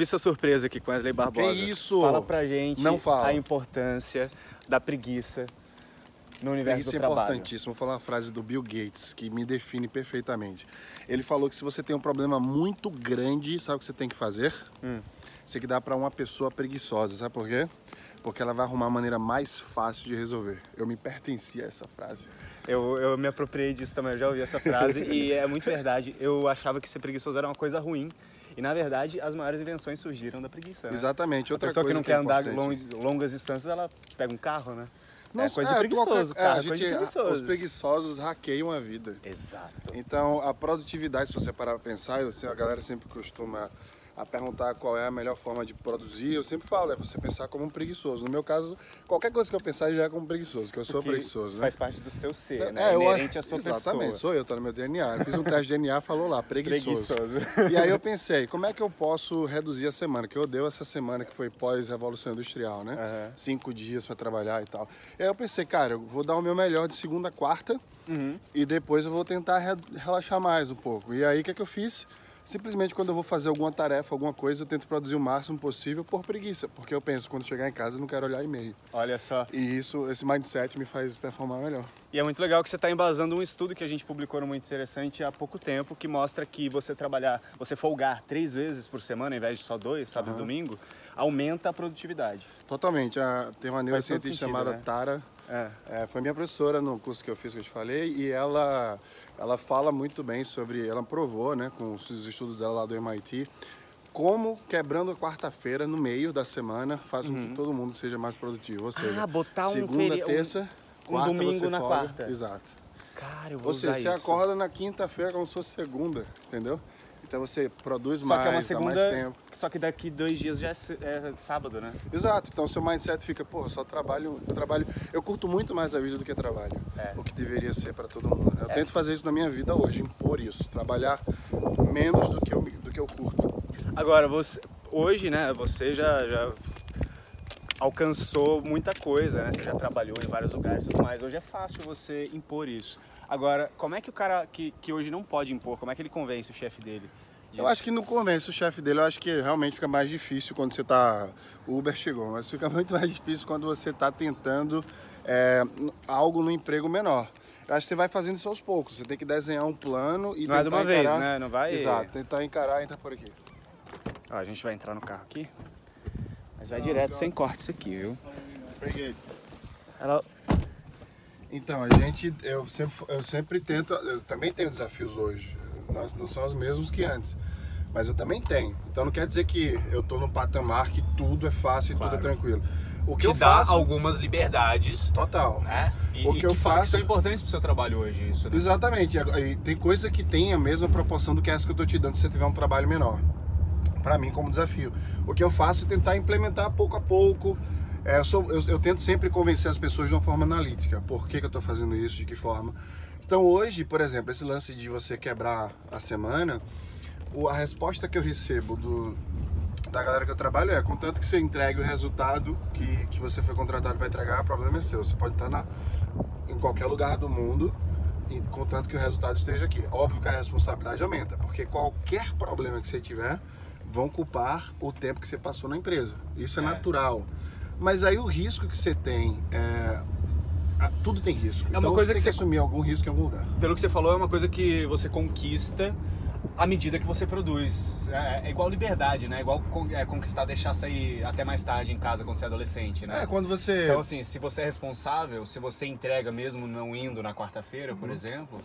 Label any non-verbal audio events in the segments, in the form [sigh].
entrevista surpresa aqui com Wesley Barbosa. Que isso? Fala pra gente Não fala. a importância da preguiça no universo Isso é importantíssimo. Vou falar uma frase do Bill Gates que me define perfeitamente. Ele falou que se você tem um problema muito grande, sabe o que você tem que fazer? Hum. Você tem que dar para uma pessoa preguiçosa, sabe por quê? Porque ela vai arrumar a maneira mais fácil de resolver. Eu me pertencia a essa frase. Eu, eu me apropriei disso também, eu já ouvi essa frase e é muito verdade. Eu achava que ser preguiçoso era uma coisa ruim. E na verdade, as maiores invenções surgiram da preguiça. né? Exatamente. A Outra pessoa que não que quer é andar long- longas distâncias, ela pega um carro, né? Não, é coisa de preguiçoso, cara. a é coisa preguiçoso. Os preguiçosos hackeiam a vida. Exato. Então, a produtividade, se você parar para pensar, eu, a galera sempre costuma a perguntar qual é a melhor forma de produzir. Eu sempre falo, é você pensar como um preguiçoso. No meu caso, qualquer coisa que eu pensar já é como preguiçoso, que eu sou Porque preguiçoso, né? faz parte do seu ser, né? É, inerente à sua Exatamente, pessoa. sou eu, tá no meu DNA. Eu fiz um teste de DNA, falou lá, preguiçoso. Preguiçoso. E aí eu pensei, como é que eu posso reduzir a semana? Que eu odeio essa semana que foi pós-revolução industrial, né? Aham. Cinco dias para trabalhar e tal. E aí eu pensei, cara, eu vou dar o meu melhor de segunda a quarta Uhum. e depois eu vou tentar re- relaxar mais um pouco. E aí o que, é que eu fiz? Simplesmente quando eu vou fazer alguma tarefa, alguma coisa, eu tento produzir o máximo possível por preguiça. Porque eu penso, quando chegar em casa, eu não quero olhar e-mail. Olha só. E isso, esse mindset me faz performar melhor. E é muito legal que você está embasando um estudo que a gente publicou no Muito Interessante há pouco tempo, que mostra que você trabalhar, você folgar três vezes por semana, ao invés de só dois, sábado e domingo, aumenta a produtividade. Totalmente. A- tem uma neurocientista sentido, chamada né? Tara. É. é, foi minha professora no curso que eu fiz, que eu te falei, e ela, ela fala muito bem sobre. Ela provou, né, com os estudos dela lá do MIT, como quebrando a quarta-feira no meio da semana faz com que todo mundo seja mais produtivo. Ou seja, Uhum. Ah, botar um segunda, feri- um- terça, um quarta domingo você na folga. quarta. Exato. Cara, eu vou Ou seja, você isso. acorda na quinta-feira como se fosse segunda, entendeu? Então você produz Só mais, que é uma dá segunda, mais tempo. só que daqui dois dias já é, é sábado, né? Exato, então seu mindset fica, pô, só trabalho, eu trabalho, eu curto muito mais a vida do que trabalho, É. o que deveria ser para todo mundo. né? Eu tento fazer isso na minha vida hoje, impor isso, trabalhar menos do que eu, do que eu curto. Agora, você, hoje, né, você já, já alcançou muita coisa, né? Você já trabalhou em vários lugares e tudo mais. Hoje é fácil você impor isso. Agora, como é que o cara que, que hoje não pode impor, como é que ele convence o chefe dele? Eu acho que não convence o chefe dele, eu acho que realmente fica mais difícil quando você tá. O Uber chegou, mas fica [laughs] muito mais difícil quando você tá tentando é, algo no emprego menor. Eu acho que você vai fazendo isso aos poucos. Você tem que desenhar um plano e Não é tentar de uma vez, encarar... né? Não vai- Exato, tentar encarar e entrar por aqui. Ó, a gente vai entrar no carro aqui, mas vai direto sem corte isso aqui, viu? Peguei. Ela, Então, a gente, eu sempre, eu sempre tento, eu também tenho desafios hoje. Nós não são os mesmos que antes. Mas eu também tenho. Então não quer dizer que eu tô no patamar que tudo é fácil e Claro. tudo é tranquilo. O que te eu dá faço, algumas liberdades, total. né? E, O e que eu fa- faço- são importantes pro seu trabalho hoje, isso, né? Exatamente. E tem coisa que tem a mesma proporção do que essa que eu tô te dando se você tiver um trabalho menor. Pra mim, como desafio. O que eu faço é tentar implementar pouco a pouco. É, eu, sou- eu- eu tento sempre convencer as pessoas de uma forma analítica. Por que, que eu estou fazendo isso, de que forma. Então hoje, por exemplo, esse lance de você quebrar a semana, o- a resposta que eu recebo do, da galera que eu trabalho é, contanto que você entregue o resultado que, que você foi contratado para entregar, o problema é seu. Você pode estar na, em qualquer lugar do mundo, e contanto que o resultado esteja aqui. Óbvio que a responsabilidade aumenta, porque qualquer problema que você tiver, vão culpar o tempo que você passou na empresa. Isso é, É. natural. Mas aí o risco que você tem é. Tudo tem risco. É uma então coisa você tem que que, você- assumir algum risco em algum lugar. Pelo que você falou, é uma coisa que você conquista à medida que você produz. É, é igual liberdade, né? É igual con- é, conquistar deixar sair até mais tarde em casa quando você é adolescente, né? É, quando você. Então, assim, se você é responsável, se você entrega mesmo não indo na quarta-feira, Uhum. por exemplo,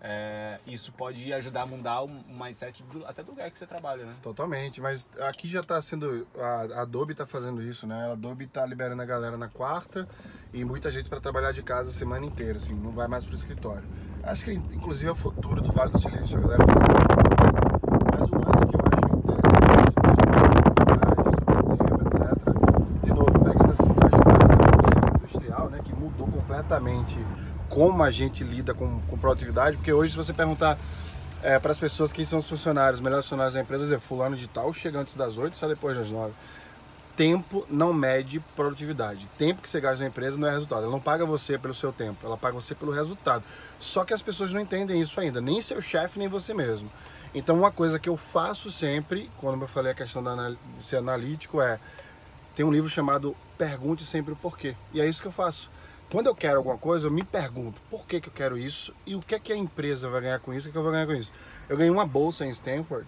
é, isso pode ajudar a mudar o mindset do- até do lugar que você trabalha, né? Totalmente, mas aqui já está sendo. A a Adobe está fazendo isso, né? A Adobe está liberando a galera na quarta e muita gente para trabalhar de casa a semana inteira, assim, não vai mais para o escritório. Acho que inclusive é o futuro do Vale do Silício, a galera. Mas um lance que eu acho interessantíssimo sobre produtividade, sobre tempo, etc. De novo, pegando assim, que eu acho que a revolução industrial, né? Que mudou completamente como a gente lida com, com produtividade, porque hoje se você perguntar para as pessoas que são os funcionários, os melhores funcionários da empresa, é fulano de tal, chega antes das 8, sai depois das 9. Tempo não mede produtividade. Tempo que você gasta na empresa não é resultado. Ela não paga você pelo seu tempo, ela paga você pelo resultado. Só que as pessoas não entendem isso ainda, nem seu chefe, nem você mesmo. Então, uma coisa que eu faço sempre, quando eu falei a questão de ser analítico, é tem um livro chamado Pergunte Sempre o Porquê. E é isso que eu faço. Quando eu quero alguma coisa, eu me pergunto por que, que eu quero isso e o que, é que a empresa vai ganhar com isso o que eu vou ganhar com isso. Eu ganhei uma bolsa em Stanford,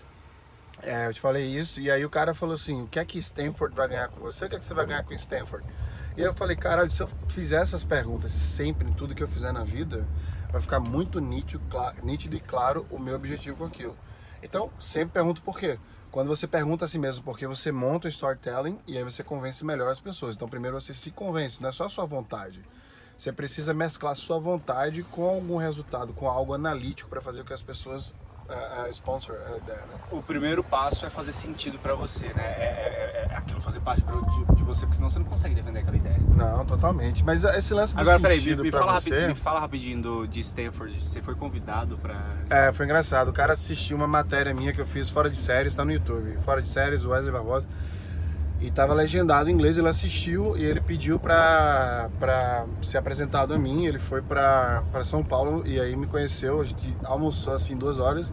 é, eu te falei isso, e aí o cara falou assim: o que é que Stanford vai ganhar com você? O que é que você vai ganhar com Stanford? E eu falei: caralho, se eu fizer essas perguntas sempre em tudo que eu fizer na vida, vai ficar muito nítido, nítido e claro o meu objetivo com aquilo. Então, sempre pergunto por quê. Quando você pergunta a si mesmo por que você monta o storytelling e aí você convence melhor as pessoas. Então, primeiro você se convence, não é só a sua vontade. Você precisa mesclar sua vontade com algum resultado, com algo analítico para fazer com que as pessoas uh, sponsor uh, there, né? O primeiro passo é fazer sentido para você, né? É, é, é, aquilo fazer parte de, de, você, porque senão você não consegue defender aquela ideia. Não, totalmente. Mas esse lance do Agora, peraí, me, me fala você... rapidinho, me fala rapidinho do, de Stanford. Você foi convidado para... É, foi engraçado. O cara assistiu uma matéria minha que eu fiz fora de séries, está no YouTube. Fora de séries, Wesley Barbosa e estava legendado em inglês. Ele assistiu e ele pediu para ser apresentado a mim. Ele foi para São Paulo e aí me conheceu. A gente almoçou assim duas horas.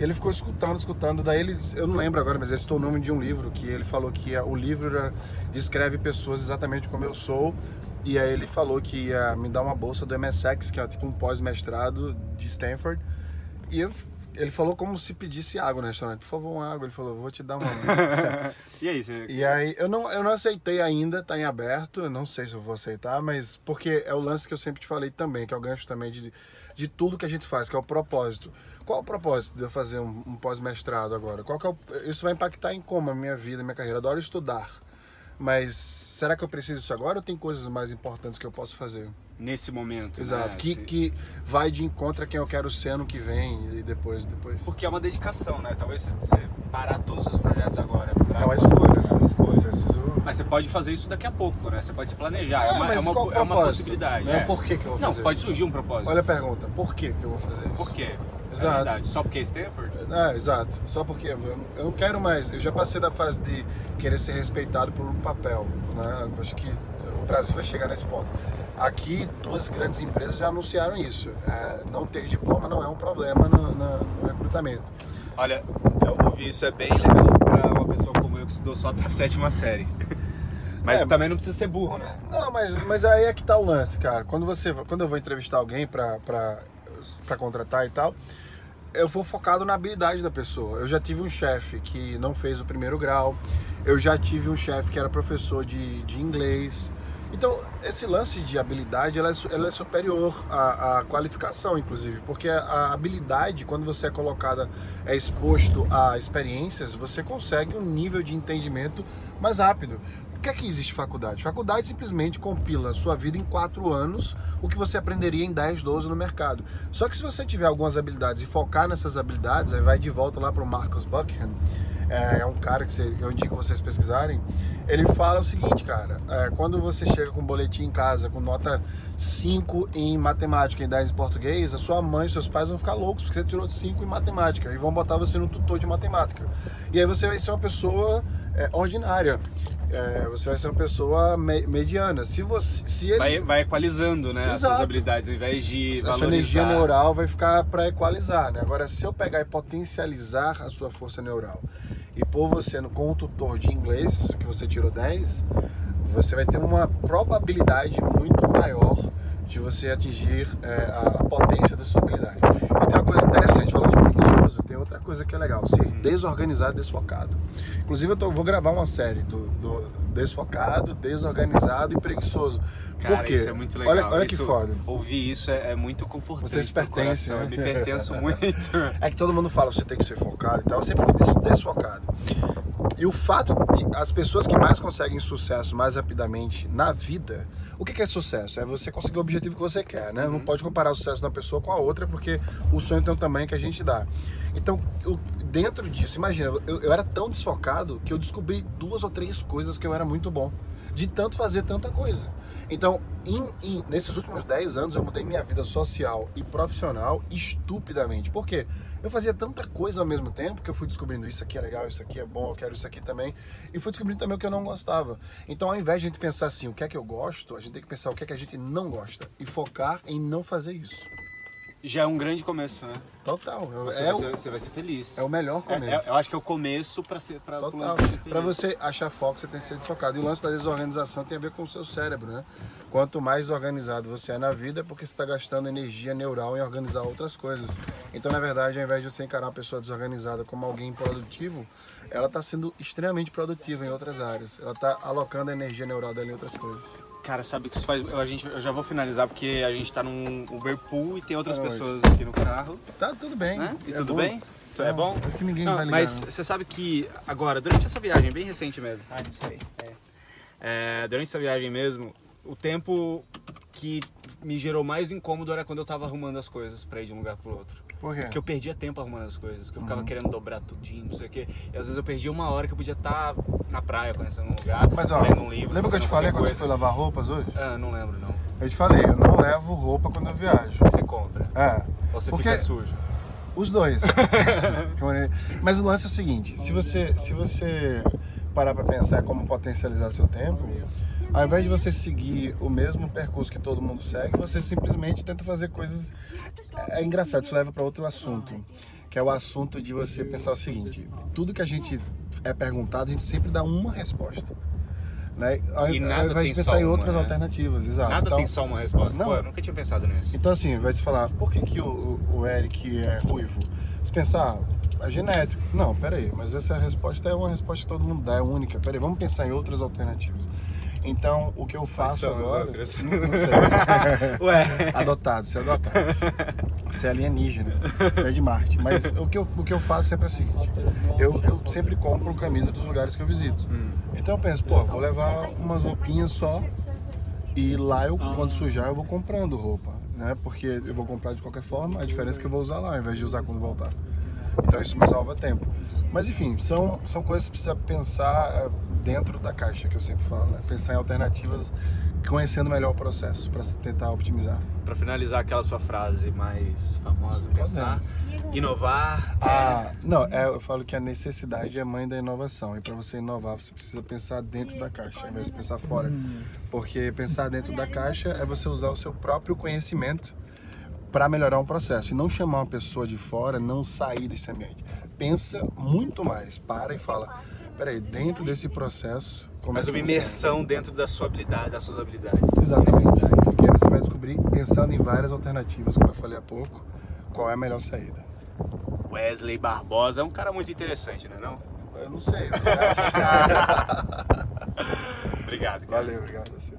Ele ficou escutando, escutando. Daí ele, eu não lembro agora, mas ele citou o nome de um livro que ele falou que o livro descreve pessoas exatamente como eu sou. E aí ele falou que ia me dar uma bolsa do MSX, que é tipo um pós-mestrado de Stanford. E eu ele falou como se pedisse água no restaurante. Por favor, uma água. Ele falou, vou te dar uma. [laughs] e aí, você... E aí, eu não, eu não aceitei ainda, tá em aberto. Eu não sei se eu vou aceitar, mas porque é o lance que eu sempre te falei também, que é o gancho também de, de tudo que a gente faz, que é o propósito. Qual o propósito de eu fazer um, um pós-mestrado agora? Qual é o, isso vai impactar em como a minha vida, a minha carreira? Eu adoro estudar. Mas será que eu preciso disso agora ou tem coisas mais importantes que eu posso fazer? Nesse momento. Exato. Né? Que, que vai de encontro a quem eu quero ser ano que vem e depois. depois. Porque é uma dedicação, né? Talvez você parar todos os seus projetos agora. Pra... É uma escolha, né? É uma escolha. Preciso... Mas você pode fazer isso daqui a pouco, né? Você pode se planejar. É, é uma, é uma, é uma possibilidade. Não é por que, que eu vou Não, fazer pode surgir um propósito. Olha a pergunta. Por que, que eu vou fazer isso? Por quê? Exato. É Só porque é Stanford? É, exato. Só porque eu, eu não quero mais. Eu já passei da fase de querer ser respeitado por um papel. Né? Acho que o Brasil vai chegar nesse ponto. Aqui, duas grandes empresas já anunciaram isso. É, não ter diploma não é um problema no, no, no, recrutamento. Olha, eu ouvi isso, é bem legal para uma pessoa como eu que estudou só até a sétima série. [laughs] Mas é, também não precisa ser burro, né? Não, mas, mas aí é que tá o lance, cara. Quando, você, quando eu vou entrevistar alguém para contratar e tal, eu vou focado na habilidade da pessoa. Eu já tive um chefe que não fez o primeiro grau, eu já tive um chefe que era professor de, de inglês. Então, esse lance de habilidade, ela é, ela é superior à, à, qualificação, inclusive, porque a, habilidade, quando você é colocada, é exposto a experiências, você consegue um nível de entendimento mais rápido. Por que, é que existe faculdade? Faculdade simplesmente compila a sua vida em quatro anos, o que você aprenderia em 10, 12 no mercado. Só que se você tiver algumas habilidades e focar nessas habilidades, aí vai de volta lá para o Marcus Buckingham, é, é, um cara que você, eu indico vocês pesquisarem. Ele fala o seguinte, cara: é, quando você chega com um boletim em casa com nota 5 em matemática e 10 em português, a sua mãe e seus pais vão ficar loucos porque você tirou 5 em matemática e vão botar você no tutor de matemática. E aí você vai ser uma pessoa é, ordinária é, você vai ser uma pessoa me mediana. Se você, se ele... vai, vai equalizando, né, as suas habilidades, ao invés de a valorizar. sua energia neural vai ficar para equalizar, né? Agora, se eu pegar e potencializar a sua força neural e pôr você no, com um tutor de inglês, que você tirou 10, você vai ter uma probabilidade muito maior de você atingir é, a, potência da sua habilidade. E tem uma coisa interessante, falando de preguiçoso, tem outra coisa que é legal, desorganizado e desfocado. Inclusive eu tô, vou gravar uma série do, do, desfocado, desorganizado e preguiçoso. Cara, Por quê? isso é muito legal. Olha, olha isso, que foda. Ouvir isso é, é muito confortável. Vocês pertencem, né? Eu me pertenço [laughs] muito. É que todo mundo fala, você tem que ser focado e tal. Eu sempre fui desfocado. E o fato de as pessoas que mais conseguem sucesso mais rapidamente na vida, o que é sucesso? É você conseguir o objetivo que você quer, né? Uhum. Não pode comparar o sucesso de uma pessoa com a outra, porque o sonho tem um tamanho que a gente dá. Então, eu, dentro disso, imagina, eu, eu era tão desfocado que eu descobri duas ou três coisas que eu era muito bom, de tanto fazer tanta coisa. Então, nesses últimos 10 anos, eu mudei minha vida social e profissional estupidamente. Por quê? Eu fazia tanta coisa ao mesmo tempo que eu fui descobrindo isso aqui é legal, isso aqui é bom, eu quero isso aqui também. E fui descobrindo também o que eu não gostava. Então, ao invés de a gente pensar assim, o que é que eu gosto, a gente tem que pensar o que é que a gente não gosta e focar em não fazer isso. Já é um grande começo, né? Total. Você, é vai, o, ser, você vai ser feliz. é o melhor É- começo. é- eu acho que é o começo pra ser feliz. Para você achar foco, você tem que ser desfocado. E o lance da desorganização tem a ver com o seu cérebro, né? Quanto mais organizado você é na vida, é porque você está gastando energia neural em organizar outras coisas. Então, na verdade, ao invés de você encarar uma pessoa desorganizada como alguém produtivo, ela está sendo extremamente produtiva em outras áreas. Ela está alocando a energia neural dela em outras coisas. Cara, sabe que isso faz. Eu, a gente, eu já vou finalizar porque a gente tá num Uber Pool e tem outras Tá pessoas aqui no carro. Tá tudo bem. Né? E é tudo bom. bem? Então é bom? acho que ninguém Não, vai ligar, Mas não. você sabe que agora, durante essa viagem, bem recente mesmo, Ah, isso aí. é, durante essa viagem mesmo, o tempo que me gerou mais incômodo era quando eu tava arrumando as coisas pra ir de um lugar pro outro. Por quê? Porque eu perdia tempo arrumando as coisas, que eu Uhum. ficava querendo dobrar tudinho, não sei o quê. E às vezes eu perdia uma hora que eu podia estar na praia, conhecendo um lugar, Mas ó, lendo um livro. lembra que eu te falei quando você coisa. foi lavar roupas hoje? Ah, não lembro não. Eu te falei, eu não levo roupa quando eu viajo. Você compra. É. Ou você Porque- fica sujo. Os dois. [laughs] Mas o lance é o seguinte, se você, se você parar para pensar como potencializar seu tempo, ao invés de você seguir o mesmo percurso que todo mundo segue, você simplesmente tenta fazer coisas. É engraçado, isso leva para outro assunto, que é o assunto de você pensar o seguinte: tudo que a gente é perguntado, a gente sempre dá uma resposta. Né? Ao, E ao nada invés de pensar em uma, outras né? alternativas, exato. Nada Então- tem só uma resposta. Não. Pô, eu nunca tinha pensado nisso. então, assim, vai se falar, por que, que o, o Eric é ruivo? Se pensar, ah, é genético. Não, peraí, mas essa resposta é uma resposta que todo mundo dá, é única. Peraí, vamos pensar em outras alternativas. Então, o que eu faço agora. Não, não sei. [laughs] Ué. adotado, você é adotado. Você é alienígena, você é de Marte. Mas o que eu, o que eu faço sempre é o seguinte: eu, eu sempre compro camisa dos lugares que eu visito. Hum. Então eu penso, pô, vou levar umas roupinhas só e lá eu, quando sujar, eu vou comprando roupa, né? Porque eu vou comprar de qualquer forma, a diferença é que eu vou usar lá, ao invés de usar quando voltar. Então isso me salva tempo. Mas enfim, são, são coisas que precisa pensar eh, dentro da caixa, que eu sempre falo, né? Pensar em alternativas, conhecendo melhor o processo, para tentar optimizar. Pra finalizar aquela sua frase mais famosa, pensar, inovar. Ah, não, é, eu falo que a necessidade é mãe da inovação. E para você inovar, você precisa pensar dentro da caixa, ao invés de pensar fora. Porque pensar dentro da caixa é você usar o seu próprio conhecimento para melhorar um processo e não chamar uma pessoa de fora, não sair desse ambiente. Pensa muito mais, para e fala, peraí, dentro desse processo... Como Mas é uma imersão dentro da sua habilidade, das suas habilidades. Exatamente, porque você vai descobrir, pensando em várias alternativas, como eu falei há pouco, qual é a melhor saída. Wesley Barbosa é um cara muito interessante, né não? Eu não sei, [laughs] obrigado. Cara. Valeu, obrigado a você.